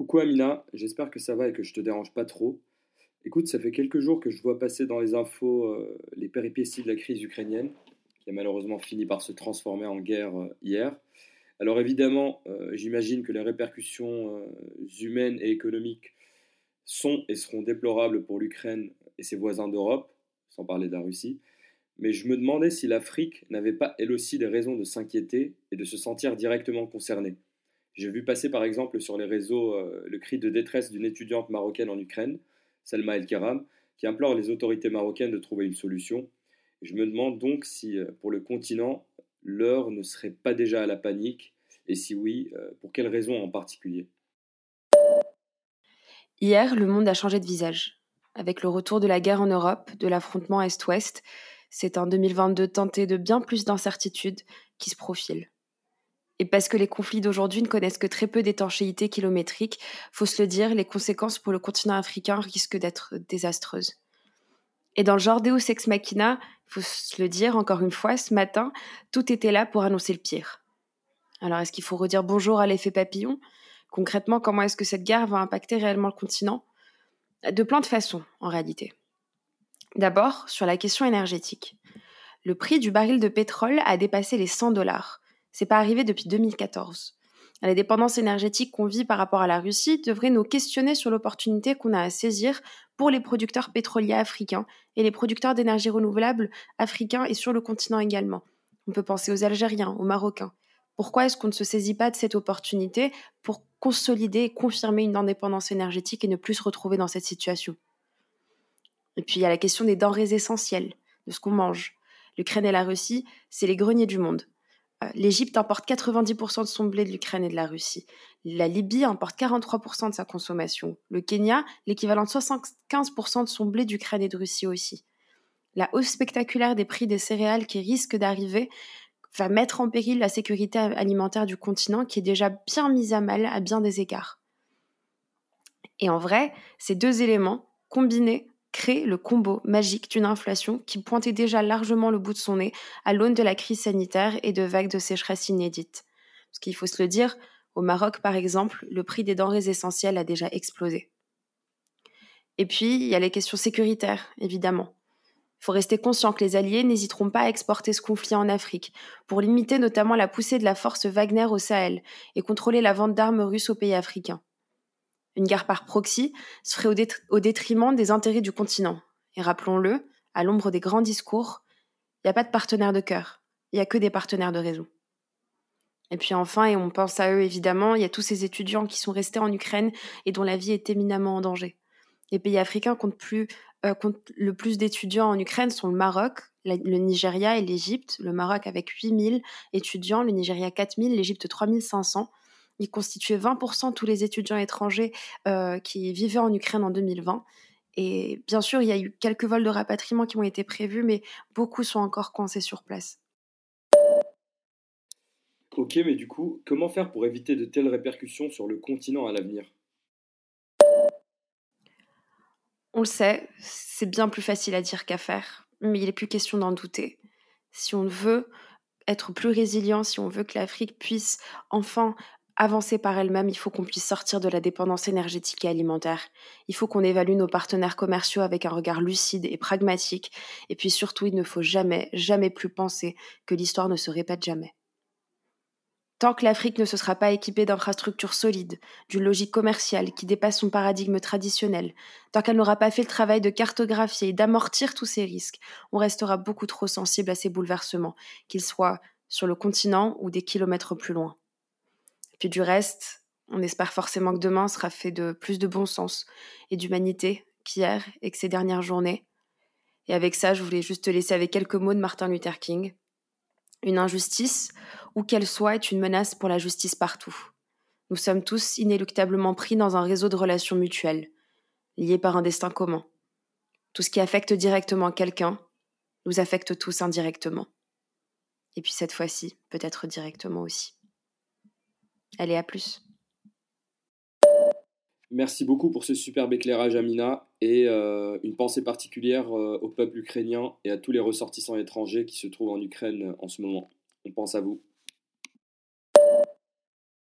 Coucou Amina, j'espère que ça va et que je te dérange pas trop. Écoute, ça fait quelques jours que je vois passer dans les infos euh, les péripéties de la crise ukrainienne, qui a malheureusement fini par se transformer en guerre euh, hier. Alors évidemment, euh, j'imagine que les répercussions humaines et économiques sont et seront déplorables pour l'Ukraine et ses voisins d'Europe, sans parler de la Russie. Mais je me demandais si l'Afrique n'avait pas elle aussi des raisons de s'inquiéter et de se sentir directement concernée. J'ai vu passer par exemple sur les réseaux le cri de détresse d'une étudiante marocaine en Ukraine Selma El-Karam, qui implore les autorités marocaines de trouver une solution. je me demande donc si, euh, pour le continent, l'heure ne serait pas déjà à la panique, et si oui, euh, pour quelles raisons en particulier? Hier, le monde a changé de visage. Avec le retour de la guerre en Europe, de l'affrontement Est-Ouest, c'est un 2022 tenté de bien plus d'incertitudes qui se profile. Et parce que les conflits d'aujourd'hui ne connaissent que très peu d'étanchéité kilométrique, faut se le dire, les conséquences pour le continent africain risquent d'être désastreuses. Et dans le genre Deus Ex Machina, faut se le dire encore une fois, ce matin, tout était là pour annoncer le pire. Alors est-ce qu'il faut redire bonjour à l'effet papillon? Concrètement, comment est-ce que cette guerre va impacter réellement le continent? De plein de façons, en réalité. D'abord, sur la question énergétique. Le prix du baril de pétrole a dépassé les 100 dollars. C'est pas arrivé depuis 2014. La dépendance énergétique qu'on vit par rapport à la Russie devrait nous questionner sur l'opportunité qu'on a à saisir pour les producteurs pétroliers africains et les producteurs d'énergie renouvelable africains et sur le continent également. On peut penser aux Algériens, aux Marocains. Pourquoi est-ce qu'on ne se saisit pas de cette opportunité pour consolider et confirmer une indépendance énergétique et ne plus se retrouver dans cette situation? Et puis il y a la question des denrées essentielles, de ce qu'on mange. L'Ukraine et la Russie, c'est les greniers du monde. Euh, L'Égypte importe 90% de son blé de l'Ukraine et de la Russie. La Libye importe 43% de sa consommation. Le Kenya, l'équivalent de 75% de son blé d'Ukraine et de Russie aussi. La hausse spectaculaire des prix des céréales qui risque d'arriver va mettre en péril la sécurité alimentaire du continent qui est déjà bien mise à mal à bien des égards. Et en vrai, ces deux éléments, combinés, crée le combo magique d'une inflation qui pointait déjà largement le bout de son nez à l'aune de la crise sanitaire et de vagues de sécheresse inédites. Parce qu'il faut se le dire, au Maroc par exemple, le prix des denrées essentielles a déjà explosé. Et puis, il y a les questions sécuritaires, évidemment. Il faut rester conscient que les Alliés n'hésiteront pas à exporter ce conflit en Afrique, pour limiter notamment la poussée de la force Wagner au Sahel et contrôler la vente d'armes russes aux pays africains. Une guerre par proxy se ferait au, détriment des intérêts du continent. Et rappelons-le, à l'ombre des grands discours, il n'y a pas de partenaire de cœur, il n'y a que des partenaires de raison. Et puis enfin, et on pense à eux évidemment, il y a tous ces étudiants qui sont restés en Ukraine et dont la vie est éminemment en danger. Les pays africains comptent, euh, le plus d'étudiants en Ukraine sont le Maroc, le Nigeria et l'Égypte. Le Maroc avec 8000 étudiants, le Nigeria 4000, l'Égypte 3500. Il constituait 20% de tous les étudiants étrangers euh, qui vivaient en Ukraine en 2020. Et bien sûr, il y a eu quelques vols de rapatriement qui ont été prévus, mais beaucoup sont encore coincés sur place. Ok, mais du coup, comment faire pour éviter de telles répercussions sur le continent à l'avenir? On le sait, c'est bien plus facile à dire qu'à faire, mais il n'est plus question d'en douter. Si on veut être plus résilient, si on veut que l'Afrique puisse enfin avancer par elle-même, il faut qu'on puisse sortir de la dépendance énergétique et alimentaire. Il faut qu'on évalue nos partenaires commerciaux avec un regard lucide et pragmatique. Et puis surtout, il ne faut jamais, jamais plus penser que l'histoire ne se répète jamais. Tant que l'Afrique ne se sera pas équipée d'infrastructures solides, d'une logique commerciale qui dépasse son paradigme traditionnel, tant qu'elle n'aura pas fait le travail de cartographier et d'amortir tous ces risques, on restera beaucoup trop sensible à ces bouleversements, qu'ils soient sur le continent ou des kilomètres plus loin. Puis du reste, on espère forcément que demain sera fait de plus de bon sens et d'humanité qu'hier et que ces dernières journées. Et avec ça, je voulais juste te laisser avec quelques mots de Martin Luther King. Une injustice, où qu'elle soit, est une menace pour la justice partout. Nous sommes tous inéluctablement pris dans un réseau de relations mutuelles, liés par un destin commun. Tout ce qui affecte directement quelqu'un nous affecte tous indirectement. Et puis cette fois-ci, peut-être directement aussi. Allez, à plus. Merci beaucoup pour ce superbe éclairage, Amina, et euh, une pensée particulière euh, au peuple ukrainien et à tous les ressortissants étrangers qui se trouvent en Ukraine en ce moment. On pense à vous.